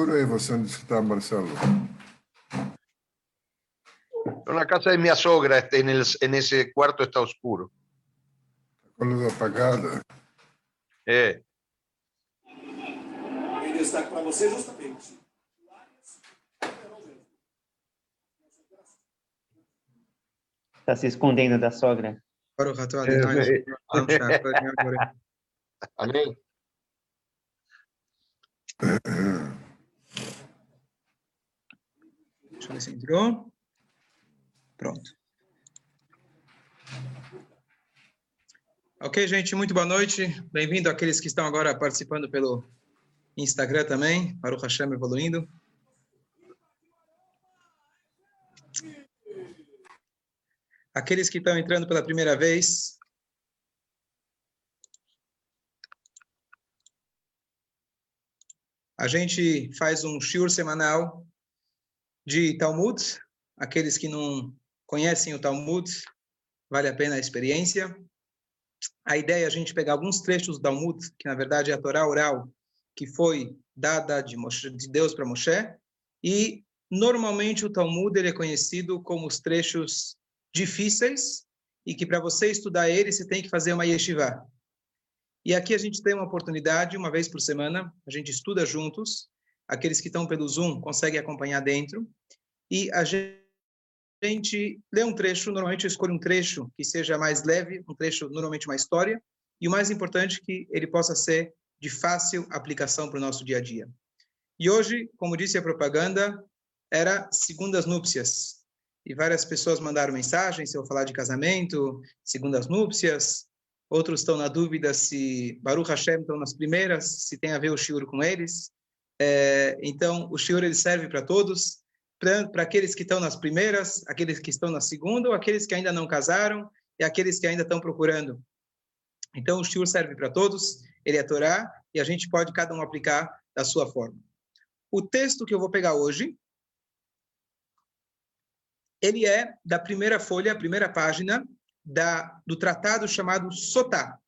aí você onde está, Marcelo? Estou na casa de minha sogra, en, el, en ese cuarto está oscuro. Com a luz apagada. É. Em destaque para você, justamente. Está se escondendo da sogra. Baruch Shah, Baruch Yahweh. Amém. Deixa eu ver se entrou. Pronto. Ok, gente, muito boa noite. Bem-vindo àqueles que estão agora participando pelo Instagram também. Baruch Hashem evoluindo. Aqueles que estão entrando pela primeira vez, a gente faz um shiur semanal de Talmud. Aqueles que não conhecem o Talmud, vale a pena a experiência. A ideia é a gente pegar alguns trechos do Talmud, que na verdade é a Torá oral, que foi dada de, Moshe, de Deus para Moshe, e normalmente o Talmud ele é conhecido como os trechos difíceis e que para você estudar ele você tem que fazer uma yeshiva. E aqui a gente tem uma oportunidade, uma vez por semana, a gente estuda juntos. Aqueles que estão pelo Zoom conseguem acompanhar dentro. E a gente lê um trecho, normalmente eu escolho um trecho que seja mais leve, um trecho normalmente uma história, e o mais importante que ele possa ser de fácil aplicação para o nosso dia a dia. E hoje, como disse a propaganda, era segundas núpcias. E várias pessoas mandaram mensagens se eu falar de casamento, segundas núpcias, Outros estão na dúvida se Baruch Hashem estão nas primeiras, se tem a ver o shiur com eles. É, então, o shiur ele serve para todos, para aqueles que estão nas primeiras, aqueles que estão na segunda, ou aqueles que ainda não casaram e aqueles que ainda estão procurando. Então, o shiur serve para todos, ele é Torá, e a gente pode cada um aplicar da sua forma. O texto que eu vou pegar hoje, ele é da primeira folha, a primeira página, da, do tratado chamado Sotá.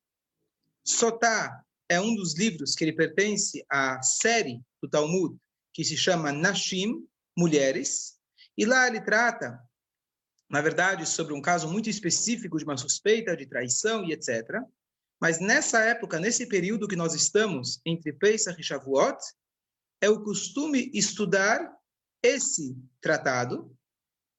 Sotá é um dos livros que ele pertence à série do Talmud, que se chama Nashim, Mulheres, e lá ele trata, na verdade, sobre um caso muito específico de uma suspeita de traição e etc. Mas nessa época, nesse período que nós estamos, entre Pesach e Shavuot, é o costume estudar esse tratado,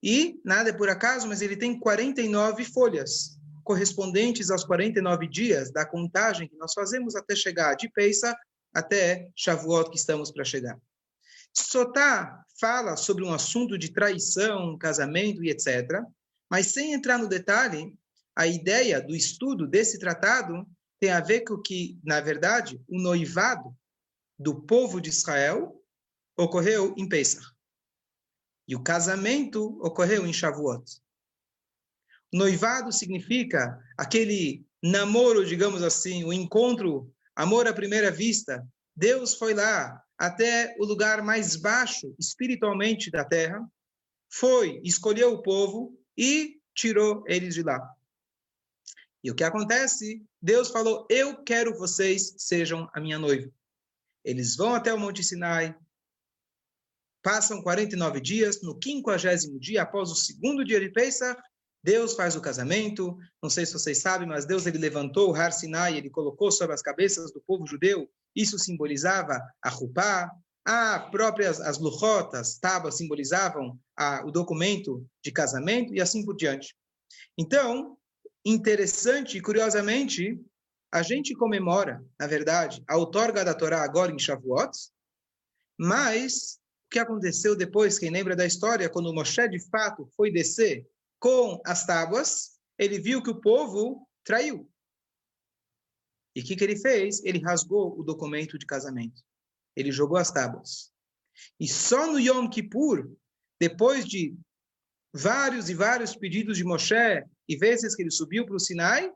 e nada é por acaso, mas ele tem 49 folhas, correspondentes aos 49 dias da contagem que nós fazemos até chegar de Peisa até Shavuot que estamos para chegar. Sotá fala sobre um assunto de traição, casamento e etc. Mas sem entrar no detalhe, a ideia do estudo desse tratado tem a ver com que, na verdade, o noivado do povo de Israel ocorreu em Pesach. E o casamento ocorreu em Shavuot. Noivado significa aquele namoro, digamos assim, o encontro, amor à primeira vista. Deus foi lá até o lugar mais baixo espiritualmente da terra, foi, escolheu o povo e tirou eles de lá. E o que acontece? Deus falou: Eu quero vocês sejam a minha noiva. Eles vão até o Monte Sinai, Passam 49 dias, no 50 dia, após o segundo dia de Pesach, Deus faz o casamento. Não sei se vocês sabem, mas Deus ele levantou o Har Sinai, ele colocou sobre as cabeças do povo judeu. Isso simbolizava a Rupá, a próprias as luchotas, tábuas simbolizavam a, o documento de casamento e assim por diante. Então, interessante e curiosamente, a gente comemora, na verdade, a outorga da Torá agora em Shavuot, mas o que aconteceu depois, quem lembra da história, quando Moshe de fato foi descer com as tábuas, ele viu que o povo traiu. E o que, que ele fez? Ele rasgou o documento de casamento. Ele jogou as tábuas. E só no Yom Kippur, depois de vários e vários pedidos de Moshe e vezes que ele subiu para o Sinai,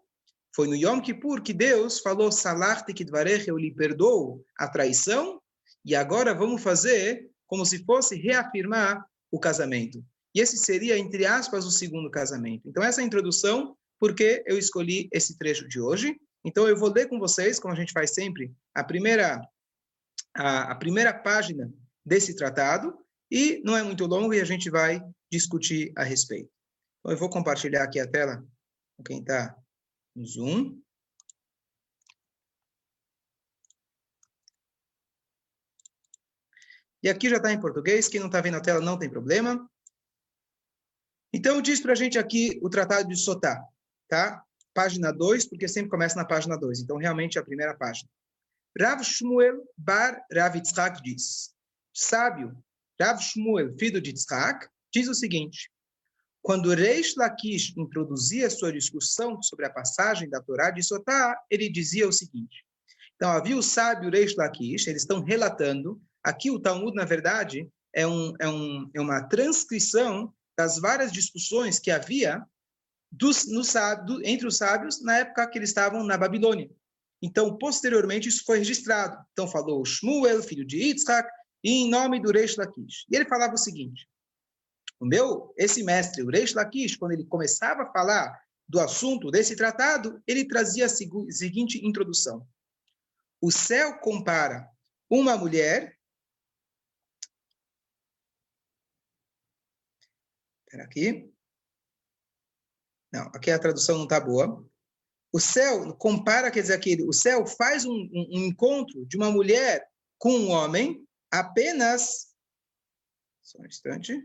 foi no Yom Kippur que Deus falou, Salachti Kidvarech, eu lhe perdoo a traição, e agora vamos fazer como se fosse reafirmar o casamento. E esse seria, entre aspas, o segundo casamento. Então, essa é a introdução, porque eu escolhi esse trecho de hoje. Então, eu vou ler com vocês, como a gente faz sempre, a primeira, a, a primeira página desse tratado e não é muito longo e a gente vai discutir a respeito. Então, eu vou compartilhar aqui a tela com quem está no Zoom. E aqui já está em português, quem não está vendo a tela não tem problema. Então, diz para a gente aqui o Tratado de Sotá, tá? Página 2, porque sempre começa na página 2. Então, realmente é a primeira página. Rav Shmuel Bar Rav Yitzhak diz, sábio, Rav Shmuel, filho de Yitzhak, diz o seguinte, quando Reish Lakish introduzia sua discussão sobre a passagem da Torá de Sotá, ele dizia o seguinte, então havia o sábio Reish Lakish, eles estão relatando, aqui o Talmud, na verdade, é, um, é, um, é uma transcrição das várias discussões que havia dos, no, do, entre os sábios na época que eles estavam na Babilônia. Então, posteriormente, isso foi registrado. Então, falou Shmuel, filho de Yitzhak, em nome do Reish Lakish. E ele falava o seguinte, o meu, esse mestre, o Reish Lakish, quando ele começava a falar do assunto desse tratado, ele trazia a seguinte introdução. O céu compara uma mulher Espera aqui. Não, aqui a tradução não está boa. O céu compara, quer dizer, aquele, o céu faz um, um, um encontro de uma mulher com um homem apenas. Só um instante.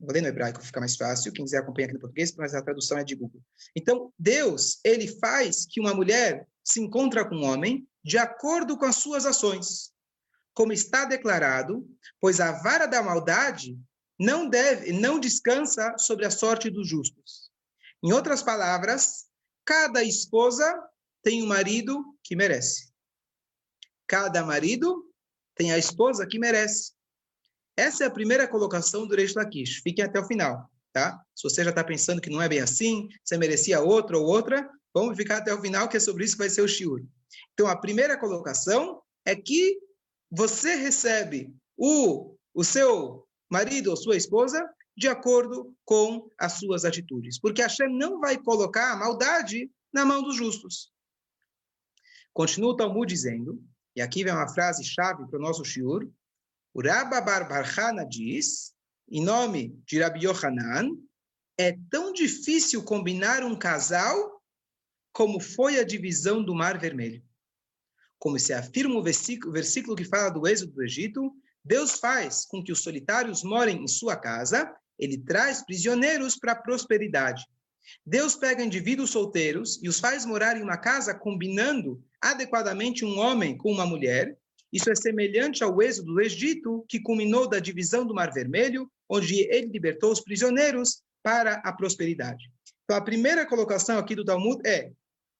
Vou ler no hebraico, fica mais fácil. Quem quiser acompanhar aqui no português, mas a tradução é de Google. Então, Deus, ele faz que uma mulher se encontra com um homem de acordo com as suas ações como está declarado, pois a vara da maldade não deve, não descansa sobre a sorte dos justos. Em outras palavras, cada esposa tem um marido que merece. Cada marido tem a esposa que merece. Essa é a primeira colocação do Reish Lakish. Fiquem até o final, tá? Se você já está pensando que não é bem assim, você merecia outra ou outra, vamos ficar até o final, que é sobre isso que vai ser o shiur. Então, a primeira colocação é que você recebe o, o seu marido ou sua esposa de acordo com as suas atitudes. Porque Hashem não vai colocar a maldade na mão dos justos. Continua o Talmud dizendo, e aqui vem uma frase chave para o nosso shiur, o Rabba Bar Barhana diz, em nome de Rabbi Yohanan, é tão difícil combinar um casal como foi a divisão do Mar Vermelho como se afirma o versículo, versículo que fala do êxodo do Egito, Deus faz com que os solitários morem em sua casa, ele traz prisioneiros para a prosperidade. Deus pega indivíduos solteiros e os faz morar em uma casa combinando adequadamente um homem com uma mulher. Isso é semelhante ao êxodo do Egito, que culminou da divisão do Mar Vermelho, onde ele libertou os prisioneiros para a prosperidade. Então, a primeira colocação aqui do Talmud é: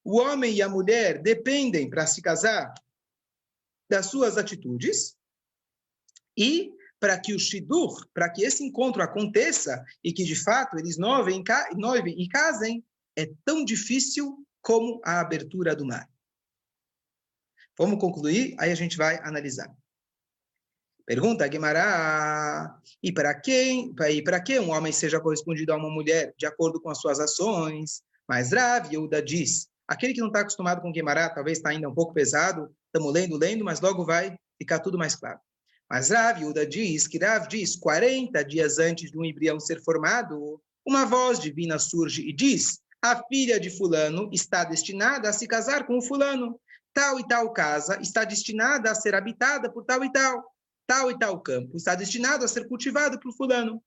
o homem e a mulher dependem para se casar das suas atitudes e para que o shidur, para que esse encontro aconteça e que de fato eles noivem, noivem e casem, é tão difícil como a abertura do mar. Vamos concluir, aí a gente vai analisar. Pergunta Guimará, e para quem, para que um homem seja correspondido a uma mulher de acordo com as suas ações? Mas Rav Yehuda diz, Aquele que não está acostumado com Guimarães, talvez está ainda um pouco pesado, estamos lendo, lendo, mas logo vai ficar tudo mais claro. Mas Rav Yuda diz que Rav diz, 40 dias antes de um embrião ser formado, uma voz divina surge e diz, a filha de fulano está destinada a se casar com o fulano. Tal e tal casa está destinada a ser habitada por tal e tal. Tal e tal campo está destinado a ser cultivado por fulano.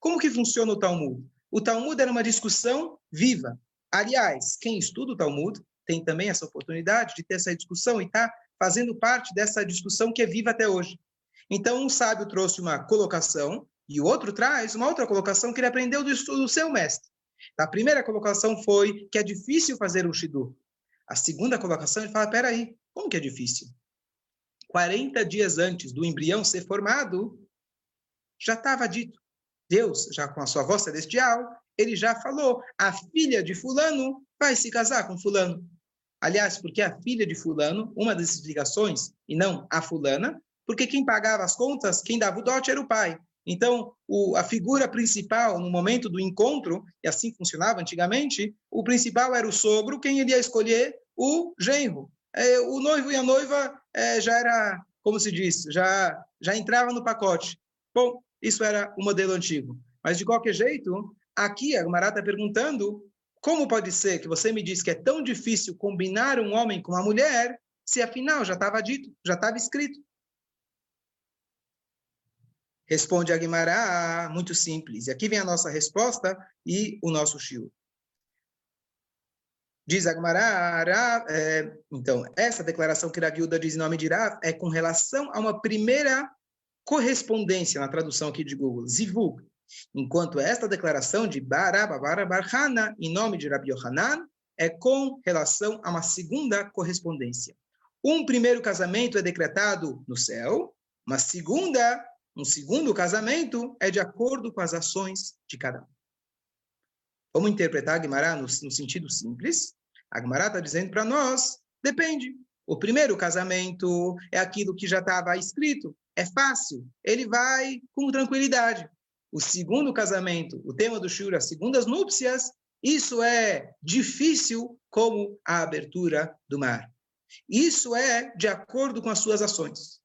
Como que funciona o Talmud? O Talmud era uma discussão viva. Aliás, quem estuda o Talmud tem também essa oportunidade de ter essa discussão e está fazendo parte dessa discussão que é viva até hoje. Então, um sábio trouxe uma colocação e o outro traz uma outra colocação que ele aprendeu do estudo do seu mestre. A primeira colocação foi que é difícil fazer um shidur. A segunda colocação, ele fala, peraí, como que é difícil? 40 dias antes do embrião ser formado, já estava dito. Deus, já com a sua voz celestial, ele já falou, a filha de fulano vai se casar com fulano. Aliás, porque a filha de fulano, uma das explicações, e não a fulana, porque quem pagava as contas, quem dava o dote era o pai. Então, o, a figura principal no momento do encontro, e assim funcionava antigamente, o principal era o sogro, quem iria escolher o genro. é, o noivo e a noiva é, já era, como se diz, já, já entrava no pacote. Bom, isso era o modelo antigo. Mas, de qualquer jeito, aqui a Gumara está perguntando como pode ser que você me diz que é tão difícil combinar um homem com uma mulher, se afinal já estava dito, já estava escrito? Responde a Guimará, muito simples. E aqui vem a nossa resposta e o nosso shiur. Diz a é, então, essa declaração que a viúva diz em nome de Rav é com relação a uma primeira correspondência na tradução aqui de Google, zivug. Enquanto esta declaração de Barababara Barhana, em nome de Rabi Yohanan, é com relação a uma segunda correspondência. Um primeiro casamento é decretado no céu, uma segunda um segundo casamento é de acordo com as ações de cada um. Vamos interpretar a Guimará no, no sentido simples. A Guimará está dizendo para nós, depende. O primeiro casamento é aquilo que já estava escrito, é fácil, ele vai com tranquilidade. O segundo casamento, o tema do Shura, as segundas núpcias, isso é difícil como a abertura do mar. Isso é de acordo com as suas ações.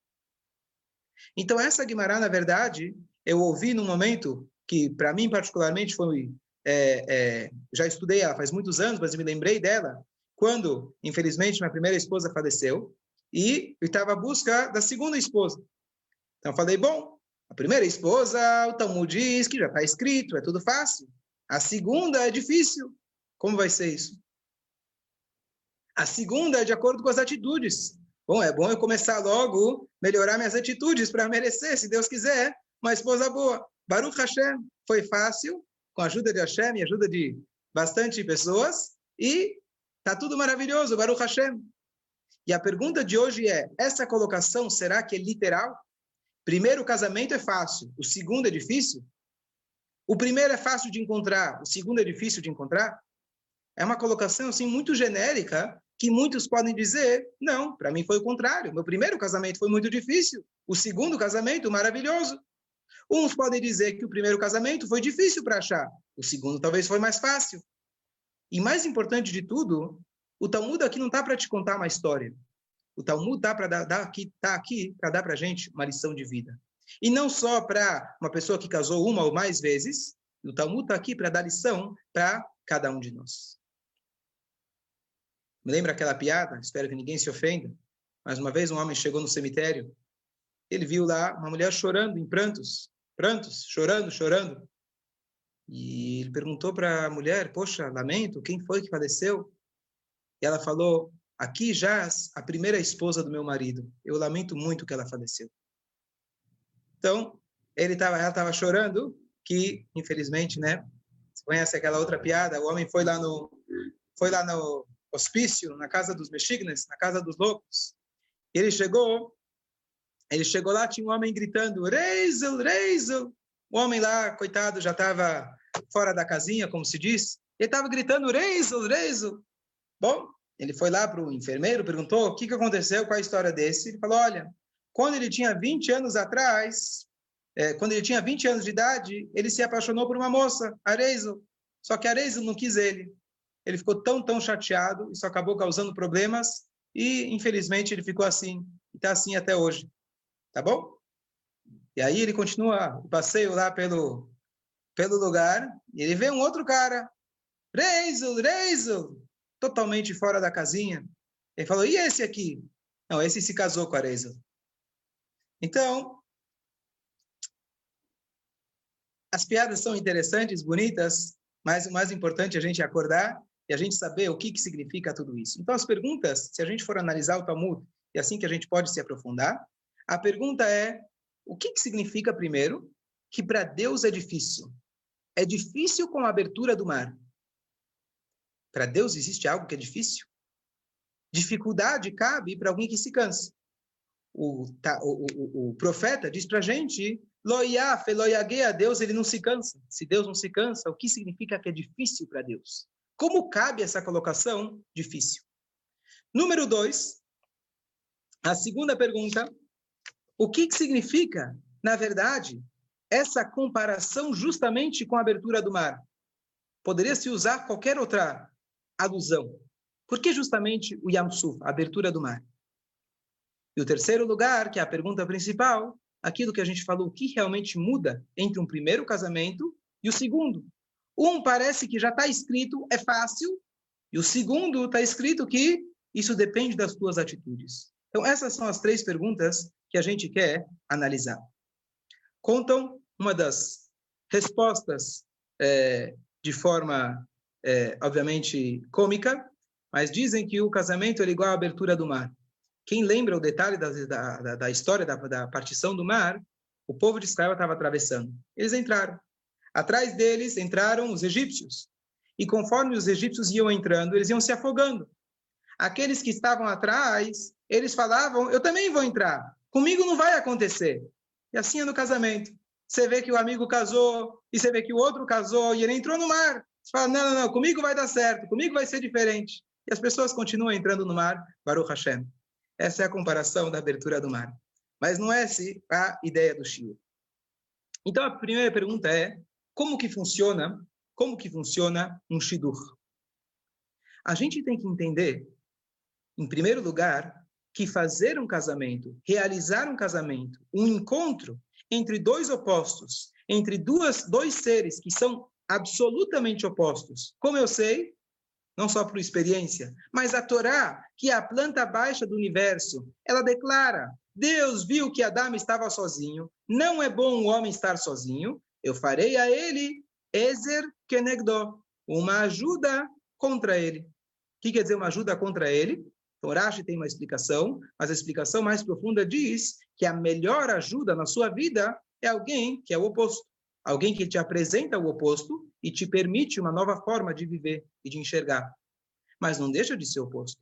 Então, essa Guimará, na verdade, eu ouvi num momento que, para mim, particularmente, foi. É, é, já estudei ela faz muitos anos, mas me lembrei dela quando, infelizmente, minha primeira esposa faleceu e eu estava à busca da segunda esposa. Então, falei: bom, a primeira esposa, o Talmud diz que já está escrito, é tudo fácil. A segunda é difícil. Como vai ser isso? A segunda é de acordo com as atitudes. Bom, é bom eu começar logo, melhorar minhas atitudes para merecer, se Deus quiser, uma esposa boa. Baruch Hashem, foi fácil, com a ajuda de Hashem e ajuda de bastante pessoas, e tá tudo maravilhoso, Baruch Hashem. E a pergunta de hoje é: essa colocação será que é literal? Primeiro, o casamento é fácil, o segundo é difícil? O primeiro é fácil de encontrar, o segundo é difícil de encontrar? É uma colocação assim muito genérica que muitos podem dizer, não, para mim foi o contrário. Meu primeiro casamento foi muito difícil, o segundo casamento maravilhoso. Uns podem dizer que o primeiro casamento foi difícil para achar, o segundo talvez foi mais fácil. E mais importante de tudo, o Talmud aqui não está para te contar uma história. O Talmud está para dar, dar aqui, tá aqui para dar para gente uma lição de vida. E não só para uma pessoa que casou uma ou mais vezes. O Talmud está aqui para dar lição para cada um de nós. Me lembra aquela piada? Espero que ninguém se ofenda. Mas uma vez um homem chegou no cemitério. Ele viu lá uma mulher chorando em prantos, prantos, chorando, chorando. E ele perguntou para a mulher: Poxa, lamento, quem foi que faleceu? E ela falou: Aqui jaz a primeira esposa do meu marido. Eu lamento muito que ela faleceu. Então, ele tava, ela estava chorando, que infelizmente, né? Você conhece aquela outra piada? O homem foi lá no, foi lá no, hospício, na casa dos mexignes, na casa dos loucos. Ele chegou, ele chegou lá, tinha um homem gritando, Reizel, Reizel. O homem lá, coitado, já estava fora da casinha, como se diz. Ele estava gritando, Reizel, Reizel. Bom, ele foi lá para o enfermeiro, perguntou o que, que aconteceu, qual a história desse. Ele falou, olha, quando ele tinha 20 anos atrás, é, quando ele tinha 20 anos de idade, ele se apaixonou por uma moça, Areizel. Só que Areizel não quis ele ele ficou tão, tão chateado, isso acabou causando problemas, e infelizmente ele ficou assim, e está assim até hoje. Tá bom? E aí ele continua o passeio lá pelo, pelo lugar, e ele vê um outro cara, Reisel, Reisel, totalmente fora da casinha. Ele falou, e esse aqui? Não, esse se casou com a Reisel. Então, as piadas são interessantes, bonitas, mas o mais importante é a gente acordar e a gente saber o que, que significa tudo isso. Então, as perguntas, se a gente for analisar o Talmud, e assim que a gente pode se aprofundar, a pergunta é: o que, que significa, primeiro, que para Deus é difícil? É difícil com a abertura do mar. Para Deus existe algo que é difícil? Dificuldade cabe para alguém que se cansa. O, tá, o, o, o profeta diz para a gente Loiaf, a Deus ele não se cansa. Se Deus não se cansa, o que significa que é difícil para Deus? Como cabe essa colocação? Difícil. Número dois, a segunda pergunta: o que, que significa, na verdade, essa comparação justamente com a abertura do mar? Poderia se usar qualquer outra alusão. Por que justamente o Yam Suf, a abertura do mar? E o terceiro lugar, que é a pergunta principal, aquilo que a gente falou, o que realmente muda entre um primeiro casamento e o segundo? Um parece que já está escrito, é fácil, e o segundo está escrito que isso depende das tuas atitudes. Então, essas são as três perguntas que a gente quer analisar. Contam uma das respostas é, de forma, é, obviamente, cômica, mas dizem que o casamento é igual à abertura do mar. Quem lembra o detalhe da, da, da história da, da partição do mar, o povo de Israel estava atravessando. Eles entraram. Atrás deles entraram os egípcios. E conforme os egípcios iam entrando, eles iam se afogando. Aqueles que estavam atrás, eles falavam: Eu também vou entrar. Comigo não vai acontecer. E assim é no casamento. Você vê que o amigo casou, e você vê que o outro casou, e ele entrou no mar. Você fala: Não, não, não, comigo vai dar certo, comigo vai ser diferente. E as pessoas continuam entrando no mar, Baruch Hashem. Essa é a comparação da abertura do mar. Mas não é essa a ideia do Shio. Então a primeira pergunta é: como que funciona? Como que funciona um shidur? A gente tem que entender, em primeiro lugar, que fazer um casamento, realizar um casamento, um encontro entre dois opostos, entre duas, dois seres que são absolutamente opostos. Como eu sei? não só por experiência, mas a Torá, que é a planta baixa do universo, ela declara: Deus viu que Adão estava sozinho, não é bom o homem estar sozinho, eu farei a ele Ezer Kenegdo, uma ajuda contra ele. O que quer dizer uma ajuda contra ele? Então, Rashi tem uma explicação, mas a explicação mais profunda diz que a melhor ajuda na sua vida é alguém que é o oposto. Alguém que te apresenta o oposto e te permite uma nova forma de viver e de enxergar. Mas não deixa de ser oposto.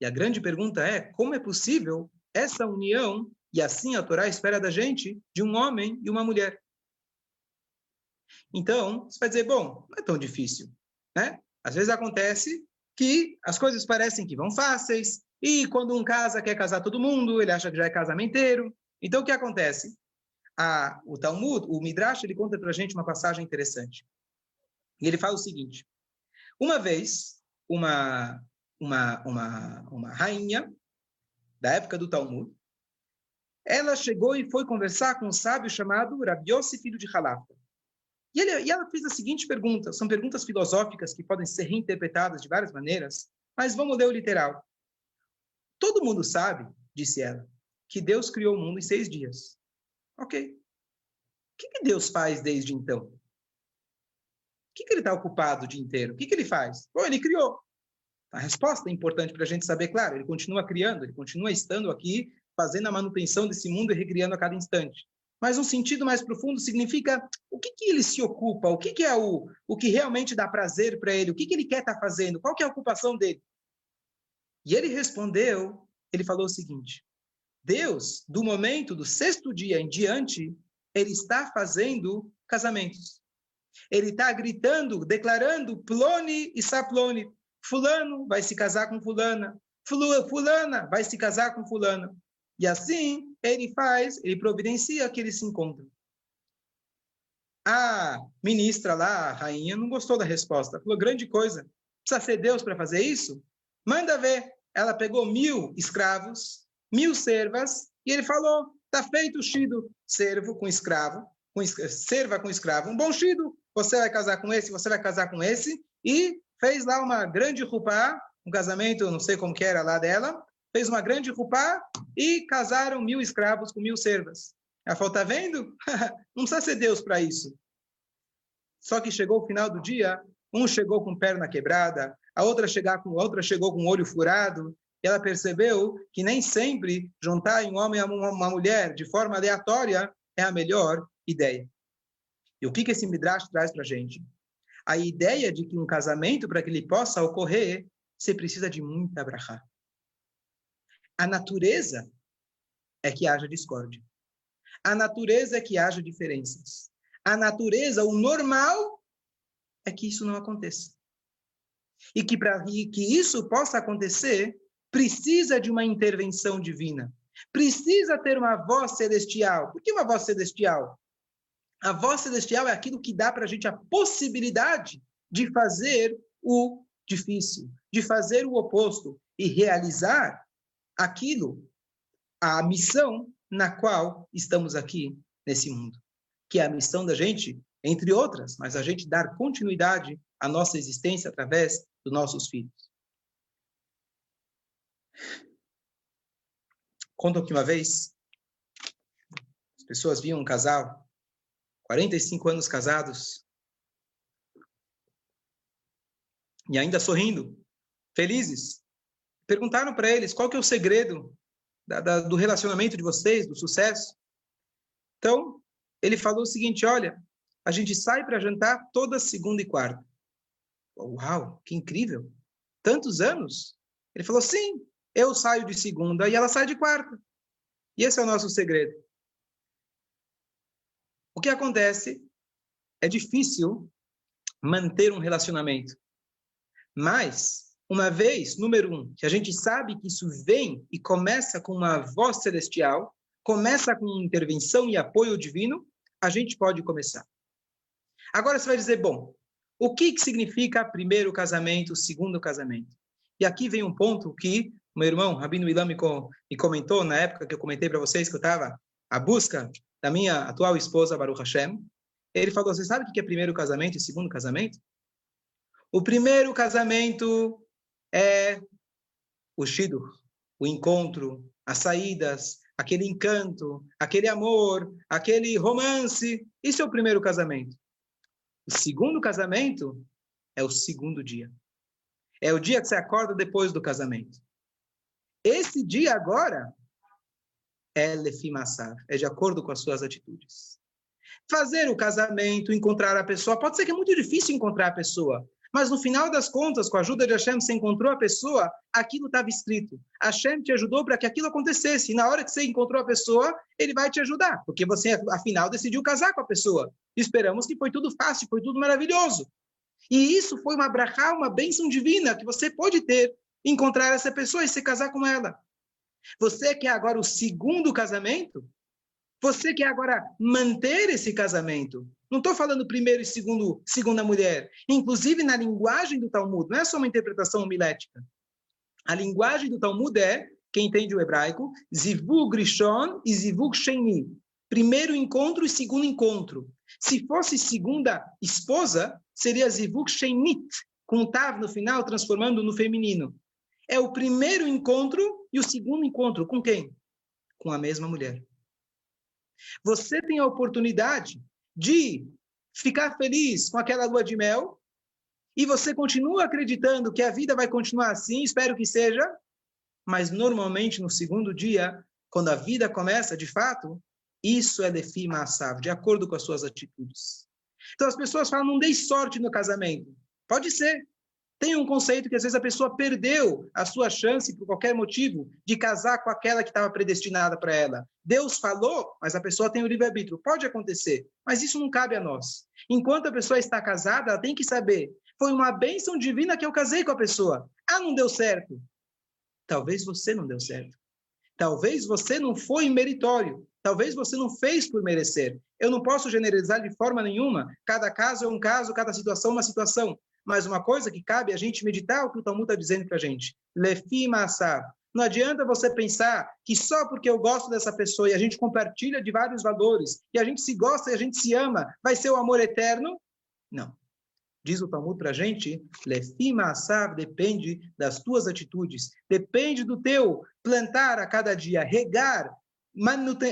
E a grande pergunta é: como é possível essa união, e assim a Torá espera da gente, de um homem e uma mulher? Então, você vai dizer: bom, não é tão difícil. Né? Às vezes acontece que as coisas parecem que vão fáceis, e quando um casa quer casar todo mundo, ele acha que já é casamenteiro. Então, o que acontece? A, o Talmud, o Midrash, ele conta para a gente uma passagem interessante. E ele fala o seguinte: uma vez, uma, uma, uma, uma rainha da época do Talmud, ela chegou e foi conversar com um sábio chamado Rabi Yossi, filho de Halafa. E, ele, e ela fez a seguinte pergunta: são perguntas filosóficas que podem ser reinterpretadas de várias maneiras, mas vamos ler o literal. Todo mundo sabe, disse ela, que Deus criou o mundo em seis dias. Ok. O que, que Deus faz desde então? que, que ele está ocupado o dia inteiro? O que, que ele faz? Bom, ele criou. A resposta é importante para a gente saber, claro, ele continua criando, ele continua estando aqui, fazendo a manutenção desse mundo e recriando a cada instante. Mas um sentido mais profundo significa o que, que ele se ocupa, o que, que é o, o que realmente dá prazer para ele, o que, que ele quer estar tá fazendo, qual que é a ocupação dele. E ele respondeu, ele falou o seguinte, Deus, do momento do sexto dia em diante, ele está fazendo casamentos. Ele está gritando, declarando plone e saplone. Fulano vai se casar com fulana. Fulana vai se casar com fulana. E assim ele faz, ele providencia que eles se encontram. A ministra lá, a rainha, não gostou da resposta. Falou, grande coisa. Precisa ser Deus para fazer isso? Manda ver. Ela pegou mil escravos, mil servas, e ele falou, está feito o chido, servo com escravo, com, serva com escravo, um bom chido você vai casar com esse, você vai casar com esse, e fez lá uma grande rupá, um casamento, não sei como que era lá dela, fez uma grande rupá e casaram mil escravos com mil servas. Ela falou, tá vendo? não precisa ser Deus para isso. Só que chegou o final do dia, um chegou com perna quebrada, a outra, chegar com, a outra chegou com olho furado, ela percebeu que nem sempre juntar um homem e uma mulher de forma aleatória é a melhor ideia. E o que, que esse Midrash traz para a gente? A ideia de que um casamento, para que ele possa ocorrer, você precisa de muita brachá. A natureza é que haja discórdia. A natureza é que haja diferenças. A natureza, o normal, é que isso não aconteça. E que para que isso possa acontecer, precisa de uma intervenção divina. Precisa ter uma voz celestial. Por que uma voz celestial? A voz celestial é aquilo que dá para a gente a possibilidade de fazer o difícil de fazer o oposto e realizar aquilo, a missão na qual estamos aqui nesse mundo, que é a missão da gente, entre outras, mas a gente dar continuidade à nossa existência através dos nossos filhos. Contam que uma vez as pessoas viam um casal, 45 anos casados, e ainda sorrindo, felizes. Perguntaram para eles qual que é o segredo da, da, do relacionamento de vocês, do sucesso. Então, ele falou o seguinte: olha, a gente sai para jantar toda segunda e quarta. Uau, que incrível! Tantos anos? Ele falou: sim, eu saio de segunda e ela sai de quarta. E esse é o nosso segredo. O que acontece é difícil manter um relacionamento. Mas, uma vez, número um, que a gente sabe que isso vem e começa com uma voz celestial, começa com intervenção e apoio divino, a gente pode começar. Agora você vai dizer, bom, o que, que significa primeiro casamento, segundo casamento? E aqui vem um ponto que meu irmão, Rabino Ilam, me, me comentou na época que eu comentei para vocês que eu estava à busca da minha atual esposa, Baruch Hashem. Ele falou: Você sabe o que é primeiro casamento e segundo casamento? O primeiro casamento é o shidur, o encontro, as saídas, aquele encanto, aquele amor, aquele romance. Isso é o primeiro casamento. O segundo casamento é o segundo dia. É o dia que você acorda depois do casamento. Esse dia agora é lefimassar, é de acordo com as suas atitudes. Fazer o casamento, encontrar a pessoa, pode ser que é muito difícil encontrar a pessoa, mas no final das contas, com a ajuda de Hashem, você encontrou a pessoa, aquilo estava escrito. Hashem te ajudou para que aquilo acontecesse. E na hora que você encontrou a pessoa, ele vai te ajudar, porque você, afinal, decidiu casar com a pessoa. Esperamos que foi tudo fácil, foi tudo maravilhoso. E isso foi uma brachá, uma bênção divina que você pode ter encontrar essa pessoa e se casar com ela. Você quer agora o segundo casamento? Você quer agora manter esse casamento? Não estou falando primeiro e segundo, segunda mulher. Inclusive na linguagem do Talmud, não é só uma interpretação homilética. A linguagem do Talmud é, quem entende o hebraico, zivug rishon e zivug sheni. Primeiro encontro e segundo encontro. Se fosse segunda esposa, seria zivug shenit, com tav no final, transformando no feminino é o primeiro encontro e o segundo encontro com quem? Com a mesma mulher. Você tem a oportunidade de ficar feliz com aquela lua de mel e você continua acreditando que a vida vai continuar assim, espero que seja, mas normalmente no segundo dia, quando a vida começa de fato, isso é defima assav, de acordo com as suas atitudes. Então as pessoas falam, não dei sorte no casamento. Pode ser, tem um conceito que às vezes a pessoa perdeu a sua chance, por qualquer motivo, de casar com aquela que estava predestinada para ela. Deus falou, mas a pessoa tem o livre-arbítrio. Pode acontecer, mas isso não cabe a nós. Enquanto a pessoa está casada, ela tem que saber: foi uma bênção divina que eu casei com a pessoa. Ah, não deu certo. Talvez você não deu certo. Talvez você não foi meritório. Talvez você não fez por merecer. Eu não posso generalizar de forma nenhuma. Cada caso é um caso, cada situação é uma situação. Mas uma coisa que cabe a gente meditar o que o Talmud está dizendo para a gente. Lefi Massar. Não adianta você pensar que só porque eu gosto dessa pessoa e a gente compartilha de vários valores, e a gente se gosta e a gente se ama, vai ser o amor eterno? Não. Diz o Talmud para a gente, Lefi Massar depende das tuas atitudes, depende do teu plantar a cada dia, regar,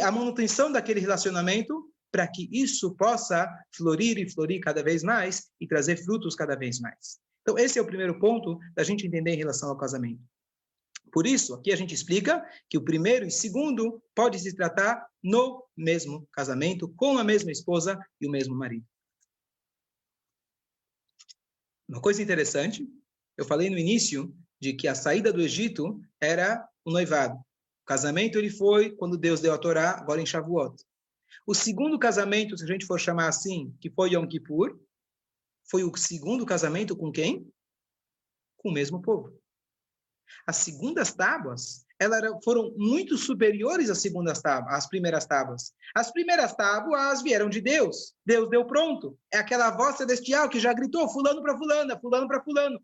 a manutenção daquele relacionamento, para que isso possa florir e florir cada vez mais e trazer frutos cada vez mais. Então, esse é o primeiro ponto da gente entender em relação ao casamento. Por isso, aqui a gente explica que o primeiro e segundo pode se tratar no mesmo casamento, com a mesma esposa e o mesmo marido. Uma coisa interessante, eu falei no início de que a saída do Egito era o noivado. O casamento ele foi quando Deus deu a Torá, agora em Shavuot. O segundo casamento, se a gente for chamar assim, que foi Yom Kippur, foi o segundo casamento com quem? Com o mesmo povo. As segundas tábuas, elas foram muito superiores às segundas tábuas, às primeiras tábuas. As primeiras tábuas vieram de Deus. Deus deu pronto. É aquela voz celestial que já gritou fulano para fulana, fulano para fulano.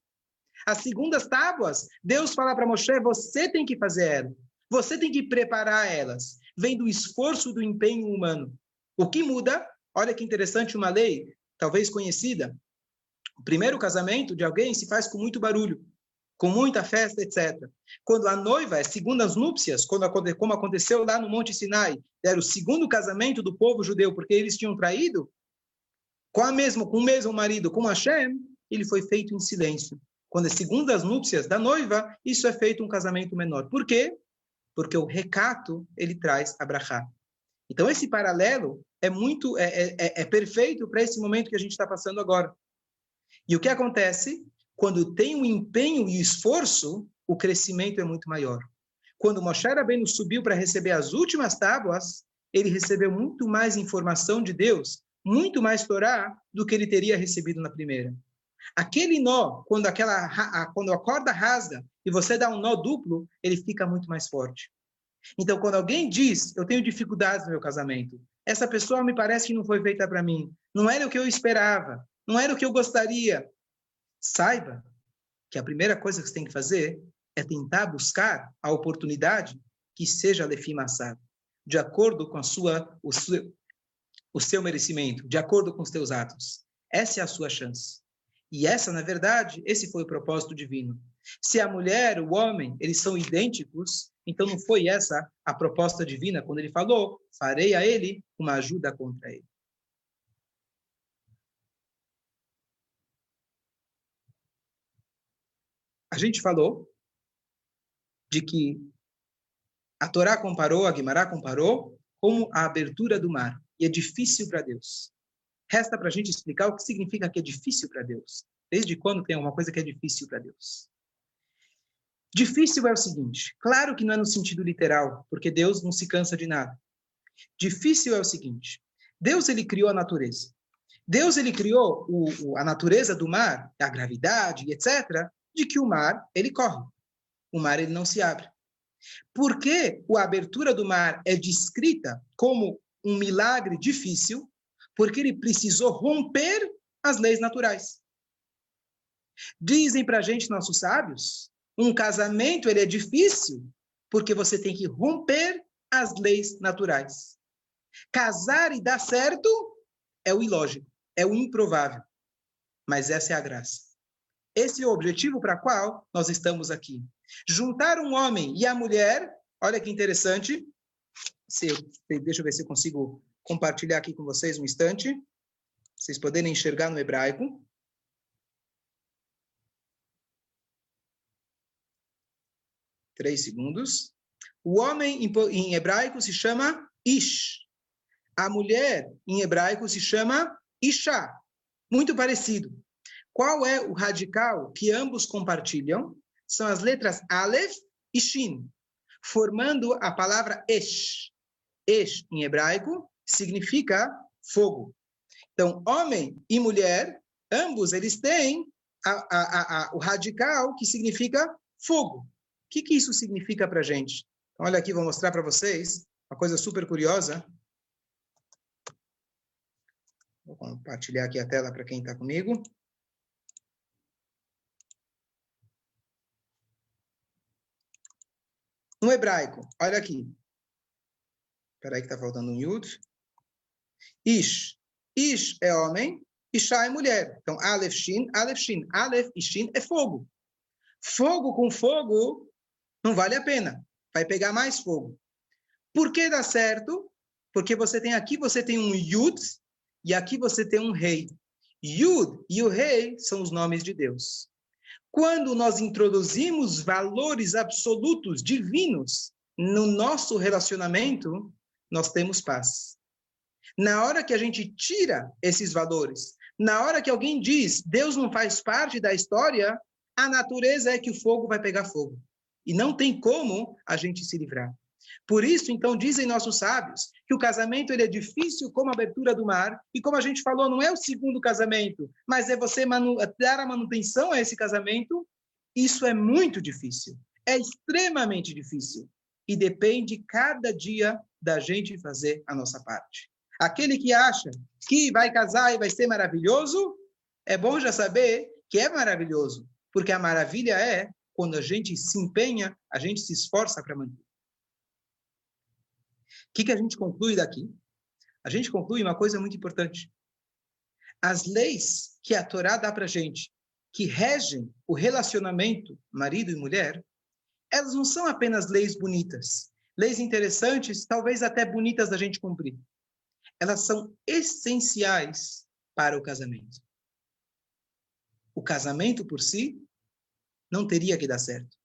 As segundas tábuas, Deus fala para Moshe, você tem que fazer elas. Você tem que preparar elas. Vem do esforço do empenho humano. O que muda? Olha que interessante uma lei, talvez conhecida. O primeiro casamento de alguém se faz com muito barulho, com muita festa, etc. Quando a noiva é segundas núpcias, quando, como aconteceu lá no Monte Sinai, era o segundo casamento do povo judeu, porque eles tinham traído, com, a mesmo, com o mesmo marido, com Hashem, ele foi feito em silêncio. Quando é segundas núpcias da noiva, isso é feito um casamento menor. Por quê? Porque o recato, ele traz a brachá. Então, esse paralelo é muito, é, é, é, é perfeito para esse momento que a gente está passando agora. E o que acontece? Quando tem o empenho e o esforço, o crescimento é muito maior. Quando Moshe Rabbeinu subiu para receber as últimas tábuas, ele recebeu muito mais informação de Deus, muito mais Torá do que ele teria recebido na primeira. Aquele nó, quando, aquela, quando a corda rasga e você dá um nó duplo, ele fica muito mais forte. Então, quando alguém diz, eu tenho dificuldades no meu casamento, essa pessoa me parece que não foi feita para mim, não era o que eu esperava, não era o que eu gostaria. Saiba que a primeira coisa que você tem que fazer é tentar buscar a oportunidade que seja Lefim Assad, de acordo com a sua, o, seu, o seu merecimento, de acordo com os teus atos. Essa é a sua chance. E essa, na verdade, esse foi o propósito divino. Se a mulher, o homem, eles são idênticos, então não foi essa a proposta divina quando ele falou: farei a ele uma ajuda contra ele. A gente falou de que a Torá comparou, a Guimará comparou, como a abertura do mar. E é difícil para Deus. Resta para a gente explicar o que significa que é difícil para Deus. Desde quando tem alguma coisa que é difícil para Deus? Difícil é o seguinte: claro que não é no sentido literal, porque Deus não se cansa de nada. Difícil é o seguinte: Deus ele criou a natureza. Deus ele criou o, o, a natureza do mar, a gravidade, etc de que o mar ele corre. O mar ele não se abre. Por que a abertura do mar é descrita como um milagre difícil? Porque ele precisou romper as leis naturais. Dizem para a gente nossos sábios, um casamento ele é difícil porque você tem que romper as leis naturais. Casar e dar certo é o ilógico, é o improvável. Mas essa é a graça. Esse é o objetivo para qual nós estamos aqui. Juntar um homem e a mulher, olha que interessante. Se deixa eu ver se eu consigo compartilhar aqui com vocês um instante. Vocês poderem enxergar no hebraico. Três segundos. O homem em hebraico se chama Ish. A mulher em hebraico se chama Isha. Muito parecido. Qual é o radical que ambos compartilham? São as letras Aleph e Shin, formando a palavra Esh. Esh, em hebraico, significa fogo. Então, homem e mulher, ambos eles têm a, a, a, o radical que significa fogo. O que, que isso significa para a gente? Então, olha aqui, vou mostrar para vocês uma coisa super curiosa. Vou compartilhar aqui a tela para quem está comigo. No hebraico, olha aqui. Espera aí que está faltando um yud. Ish. Ish é homem, Isha é mulher. Então, Aleph Shin, Aleph Shin. Aleph e Shin é fogo. Fogo com fogo não vale a pena. Vai pegar mais fogo. Por que dá certo? Porque você tem aqui, você tem um Yud e aqui você tem um rei. Yud e o rei são os nomes de Deus. Quando nós introduzimos valores absolutos, divinos, no nosso relacionamento, nós temos paz. Na hora que a gente tira esses valores, na hora que alguém diz Deus não faz parte da história, a natureza é que o fogo vai pegar fogo. E não tem como a gente se livrar. Por isso, então, dizem nossos sábios que o casamento ele é difícil como a abertura do mar, e como a gente falou, não é o segundo casamento, mas é você dar a manutenção a esse casamento. Isso é muito difícil, é extremamente difícil, e depende cada dia da gente fazer a nossa parte. Aquele que acha que vai casar e vai ser maravilhoso, é bom já saber que é maravilhoso, Porque a maravilha é quando a gente se empenha, a gente se esforça para manter. O que, que a gente conclui daqui? A gente conclui uma coisa muito importante. As leis que a Torá dá para gente, que regem o relacionamento marido e mulher, elas não são apenas leis bonitas, leis interessantes, talvez até bonitas da gente cumprir. Elas são essenciais para o casamento. O casamento por si não teria que dar certo.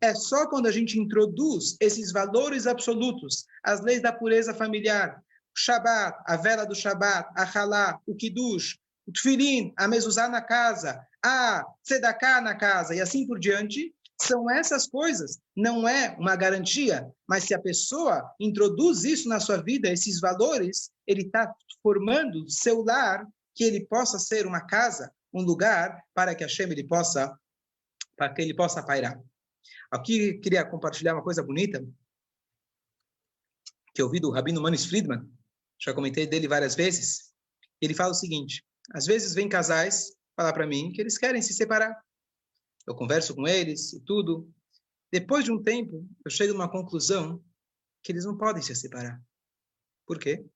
É só quando a gente introduz esses valores absolutos, as leis da pureza familiar, o Shabat, a vela do Shabat, a Halá, o Kiddush, o Tfilim, a mezuzá na casa, a Tzedakah na casa e assim por diante, são essas coisas. Não é uma garantia, mas se a pessoa introduz isso na sua vida, esses valores, ele está formando seu lar, que ele possa ser uma casa, um lugar para que a Shem ele possa, para que ele possa pairar. Aqui queria compartilhar uma coisa bonita que eu ouvi do Rabino Manis Friedman, já comentei dele várias vezes. Ele fala o seguinte: às vezes vem casais falar para mim que eles querem se separar eu converso com eles e tudo. Depois de um tempo, eu chego a uma conclusão que eles não podem se separar. Por quê?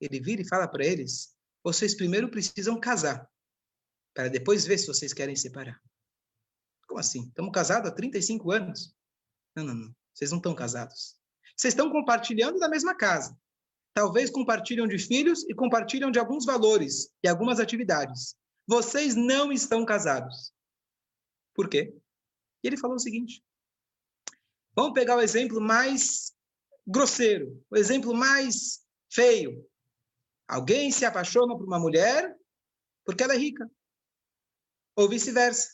Ele vira e fala para eles: vocês primeiro precisam casar, para depois ver se vocês querem separar. Como assim? Estamos casados há 35 anos? Não, não, não. Vocês não estão casados. Vocês estão compartilhando da mesma casa. Talvez compartilham de filhos e compartilham de alguns valores e algumas atividades. Vocês não estão casados. Por quê? E ele falou o seguinte: vamos pegar o exemplo mais grosseiro, o exemplo mais feio. Alguém se apaixona por uma mulher porque ela é rica. Ou vice-versa.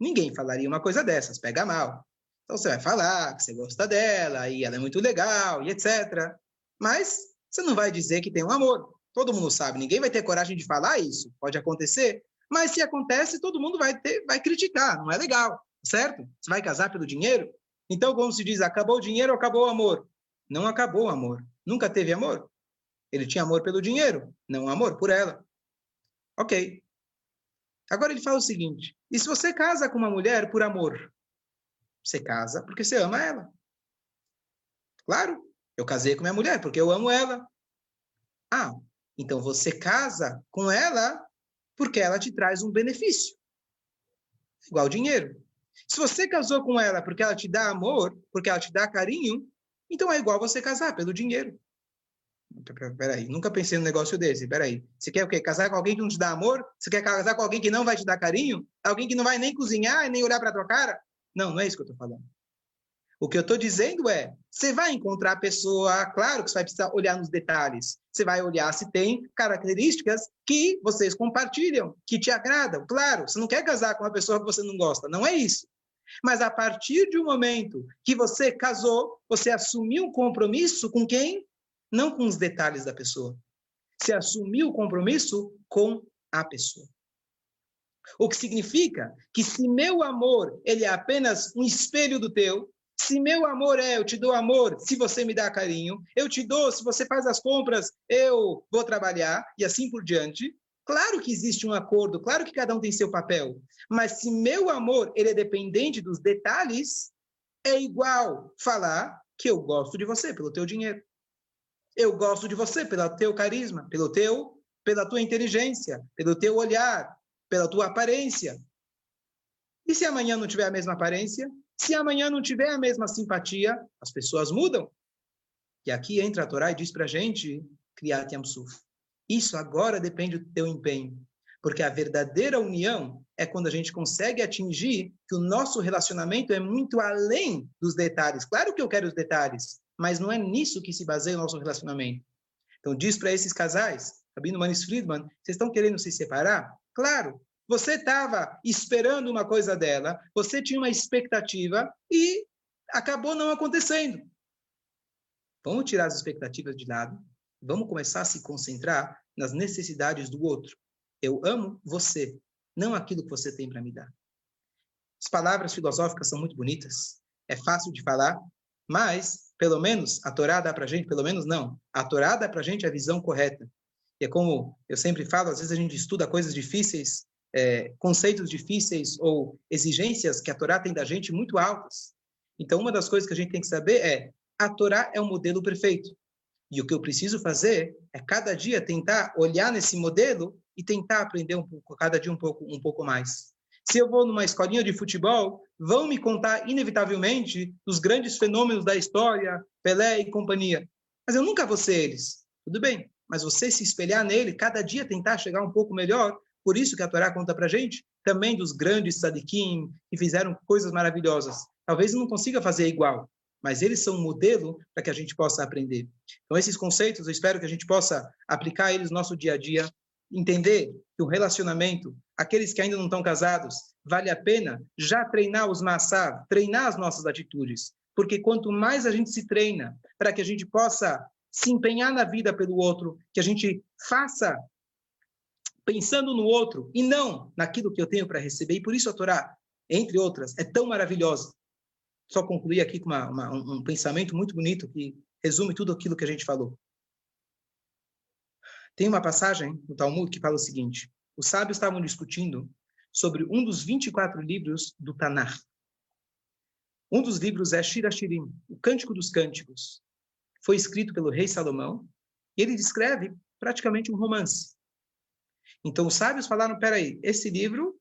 Ninguém falaria uma coisa dessas, pega mal. Então você vai falar que você gosta dela e ela é muito legal e etc. Mas você não vai dizer que tem um amor. Todo mundo sabe, ninguém vai ter coragem de falar isso. Pode acontecer, mas se acontece, todo mundo vai ter, vai criticar, não é legal, certo? Você vai casar pelo dinheiro? Então, como se diz, acabou o dinheiro, acabou o amor. Não acabou o amor. Nunca teve amor. Ele tinha amor pelo dinheiro, não amor por ela. Ok. Agora ele fala o seguinte: e se você casa com uma mulher por amor? Você casa porque você ama ela. Claro, eu casei com minha mulher porque eu amo ela. Ah, então você casa com ela porque ela te traz um benefício. Igual dinheiro. Se você casou com ela porque ela te dá amor, porque ela te dá carinho, então é igual você casar pelo dinheiro. Peraí, nunca pensei num negócio desse. Peraí, você quer o quê? Casar com alguém que não te dá amor? Você quer casar com alguém que não vai te dar carinho? Alguém que não vai nem cozinhar e nem olhar para tua cara? Não, não é isso que eu estou falando. O que eu estou dizendo é, você vai encontrar a pessoa, claro que você vai precisar olhar nos detalhes. Você vai olhar se tem características que vocês compartilham, que te agradam. Claro, você não quer casar com uma pessoa que você não gosta, não é isso. Mas a partir de um momento que você casou, você assumiu um compromisso com quem? Não com os detalhes da pessoa. Você assumiu o compromisso com a pessoa. O que significa que se meu amor ele é apenas um espelho do teu, se meu amor é, eu te dou amor se você me dá carinho, eu te dou se você faz as compras, eu vou trabalhar e assim por diante. Claro que existe um acordo, claro que cada um tem seu papel, mas se meu amor ele é dependente dos detalhes, é igual falar que eu gosto de você pelo teu dinheiro. Eu gosto de você pelo teu carisma, pelo teu, pela tua inteligência, pelo teu olhar, pela tua aparência. E se amanhã não tiver a mesma aparência? Se amanhã não tiver a mesma simpatia, as pessoas mudam. E aqui entra a Torá e diz para a gente, Kriyat Yamsuf, isso agora depende do teu empenho. Porque a verdadeira união é quando a gente consegue atingir que o nosso relacionamento é muito além dos detalhes. Claro que eu quero os detalhes, mas não é nisso que se baseia o nosso relacionamento. Então diz para esses casais, Rabino Manis Friedman, vocês estão querendo se separar? Claro, você estava esperando uma coisa dela, você tinha uma expectativa e acabou não acontecendo. Vamos tirar as expectativas de lado, vamos começar a se concentrar nas necessidades do outro. Eu amo você, não aquilo que você tem para me dar. As palavras filosóficas são muito bonitas, é fácil de falar, mas, pelo menos, a Torá dá para gente, pelo menos não, a Torá dá para gente a visão correta. E é como eu sempre falo, às vezes a gente estuda coisas difíceis, é, conceitos difíceis ou exigências que a Torá tem da gente muito altas. Então, uma das coisas que a gente tem que saber é a Torá é o modelo perfeito. E o que eu preciso fazer é cada dia tentar olhar nesse modelo e tentar aprender um pouco, cada dia um pouco, um pouco mais. Se eu vou numa escolinha de futebol, vão me contar inevitavelmente os grandes fenômenos da história, Pelé e companhia. Mas eu nunca vou ser eles. Tudo bem, mas você se espelhar nele, cada dia tentar chegar um pouco melhor, por isso que a Torá conta para gente, também dos grandes sadiquim, que fizeram coisas maravilhosas. Talvez não consiga fazer igual, mas eles são um modelo para que a gente possa aprender. Então, esses conceitos, eu espero que a gente possa aplicar eles no nosso dia a dia, entender que o relacionamento, aqueles que ainda não estão casados, vale a pena já treinar os massá, treinar as nossas atitudes, porque quanto mais a gente se treina para que a gente possa se empenhar na vida pelo outro, que a gente faça pensando no outro e não naquilo que eu tenho para receber, e por isso a Torá, entre outras, é tão maravilhosa. Só concluir aqui com uma, uma, um pensamento muito bonito que resume tudo aquilo que a gente falou. Tem uma passagem no Talmud que fala o seguinte: os sábios estavam discutindo sobre um dos 24 livros do Tanakh. Um dos livros é Shira Shirim, o Cântico dos Cânticos. Foi escrito pelo rei Salomão e ele descreve praticamente um romance. Então os sábios falaram: peraí, esse livro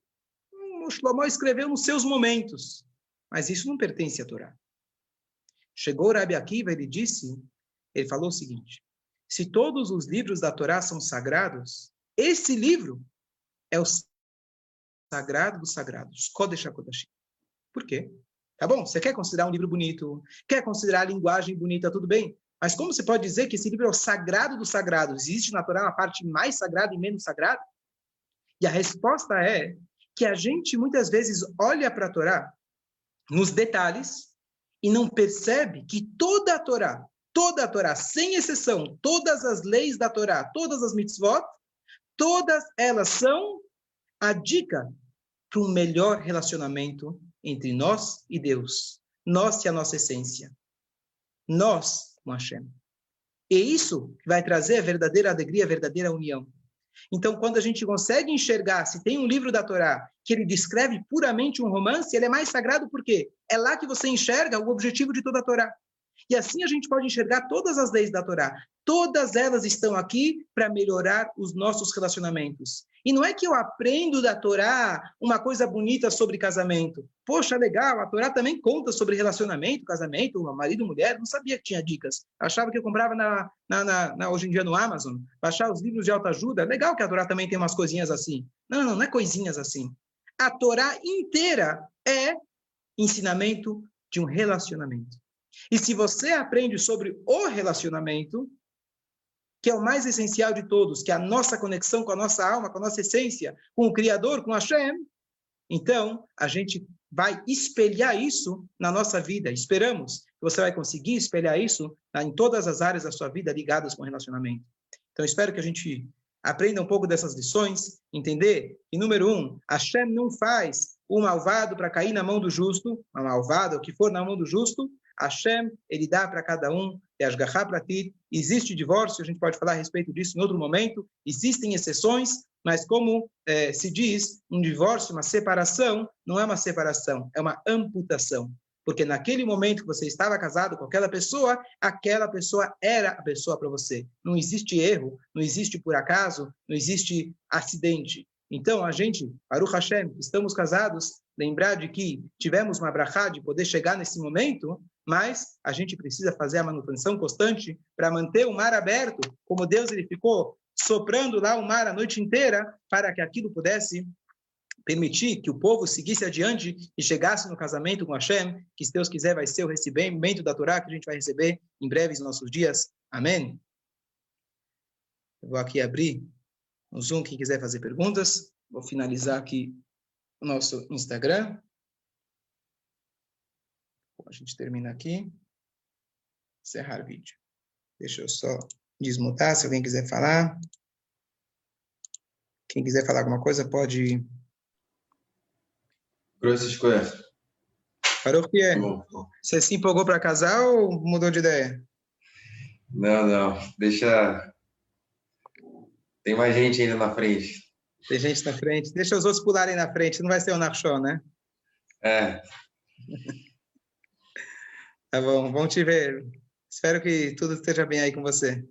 o Shlomo escreveu nos seus momentos, mas isso não pertence à Torá. Chegou o Rabi Akiva, ele disse, ele falou o seguinte: se todos os livros da Torá são sagrados, esse livro é o sagrado dos sagrados, Kodesh HaKodashim. Por quê? Tá bom, você quer considerar um livro bonito, quer considerar a linguagem bonita, tudo bem. Mas como você pode dizer que esse livro é o sagrado dos sagrados? Existe na Torá uma parte mais sagrada e menos sagrada? E a resposta é que a gente muitas vezes olha para a Torá nos detalhes e não percebe que toda a Torá toda a Torá, sem exceção, todas as leis da Torá, todas as mitzvot, todas elas são a dica para um melhor relacionamento entre nós e Deus, nós e a nossa essência, nós com Hashem. E isso vai trazer a verdadeira alegria, a verdadeira união. Então, quando a gente consegue enxergar, se tem um livro da Torá que ele descreve puramente um romance, ele é mais sagrado porque é lá que você enxerga o objetivo de toda a Torá. E assim a gente pode enxergar todas as leis da Torá. Todas elas estão aqui para melhorar os nossos relacionamentos. E não é que eu aprendo da Torá uma coisa bonita sobre casamento. Poxa, legal, a Torá também conta sobre relacionamento, casamento, marido, mulher. Não sabia que tinha dicas. Achava que eu comprava na, na, na, na hoje em dia no Amazon, baixar os livros de autoajuda. Legal que a Torá também tem umas coisinhas assim. Não, não, não é coisinhas assim. A Torá inteira é ensinamento de um relacionamento. E se você aprende sobre o relacionamento, que é o mais essencial de todos, que é a nossa conexão com a nossa alma, com a nossa essência, com o Criador, com Hashem, então a gente vai espelhar isso na nossa vida. Esperamos que você vai conseguir espelhar isso em todas as áreas da sua vida ligadas com o relacionamento. Então espero que a gente aprenda um pouco dessas lições, entender que, número um, Hashem não faz o malvado para cair na mão do justo, o malvado, o que for na mão do justo, Hashem, ele dá para cada um, existe divórcio, a gente pode falar a respeito disso em outro momento, existem exceções, mas como é, se diz, um divórcio, uma separação, não é uma separação, é uma amputação. Porque naquele momento que você estava casado com aquela pessoa, aquela pessoa era a pessoa para você. Não existe erro, não existe por acaso, não existe acidente. Então, a gente, Baruch Hashem, estamos casados, lembrar de que tivemos uma brachá de poder chegar nesse momento, mas a gente precisa fazer a manutenção constante para manter o mar aberto, como Deus ele ficou soprando lá o mar a noite inteira para que aquilo pudesse permitir que o povo seguisse adiante e chegasse no casamento com Hashem, que se Deus quiser vai ser o recebimento da Torá que a gente vai receber em breves nossos dias. Amém? Eu vou aqui abrir o Zoom, quem quiser fazer perguntas. Vou finalizar aqui o nosso Instagram. A gente termina aqui. Encerrar vídeo. Deixa eu só desmutar se alguém quiser falar. Quem quiser falar alguma coisa pode. Grosso que é? Você se empolgou para casar ou mudou de ideia? Não, não. Deixa. Tem mais gente ainda na frente. Tem gente na frente. Deixa os outros pularem na frente. Não vai ser o Nachshon, né? É, Tá bom, vamos te ver. Espero que tudo esteja bem aí com você.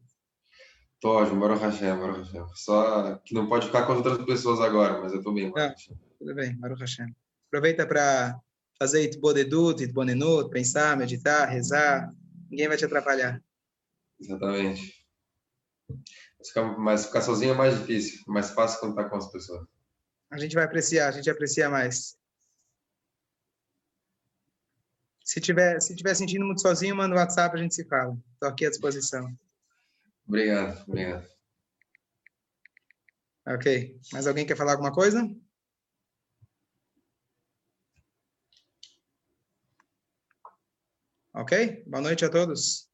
tô ótimo, Baruch Hashem, Baruch Hashem. Só que não pode ficar com as outras pessoas agora, mas eu tô bem, Hashem. Tudo bem, Baruch Hashem. Aproveita para fazer itbodedut, itbonenut, pensar, meditar, rezar. Ninguém vai te atrapalhar. Exatamente. Mas ficar, sozinho é mais difícil, mais fácil quando tá com as pessoas. A gente vai apreciar, a gente aprecia mais. Se tiver, se tiver sentindo muito sozinho, manda o WhatsApp, a gente se fala. Estou aqui à disposição. Obrigado, obrigado. Ok. Mais alguém quer falar alguma coisa? Ok? Boa noite a todos.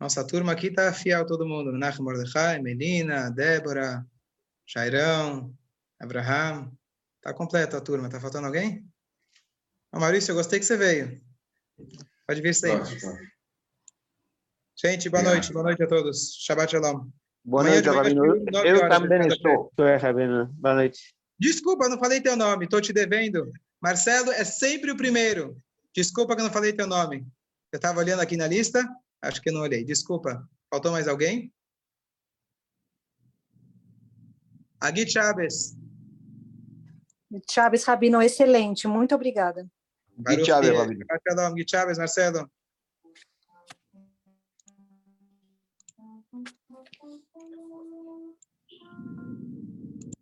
Nossa turma aqui está fiel todo mundo. Menachem Mordechai, Melina, Débora, Jairão, Abraham. Está completa a turma. Está faltando alguém? Ô, Maurício, eu gostei que você veio. Pode vir sempre. Ótimo. Gente, boa noite. Boa noite a todos. Shabbat Shalom. Boa Amanhã noite, Rabino. Eu também estou. Estou, Rabino. Boa noite. Desculpa, não falei teu nome, estou te devendo. Marcelo é sempre o primeiro. Desculpa que eu não falei teu nome. Eu estava olhando aqui na lista, acho que eu não olhei. Desculpa. Faltou mais alguém? Agui Chaves. Chaves Rabino, excelente, muito obrigada. Baruch Chaves, Shea. Rabino. Shabbat Shalom, Gui Chaves, Marcelo.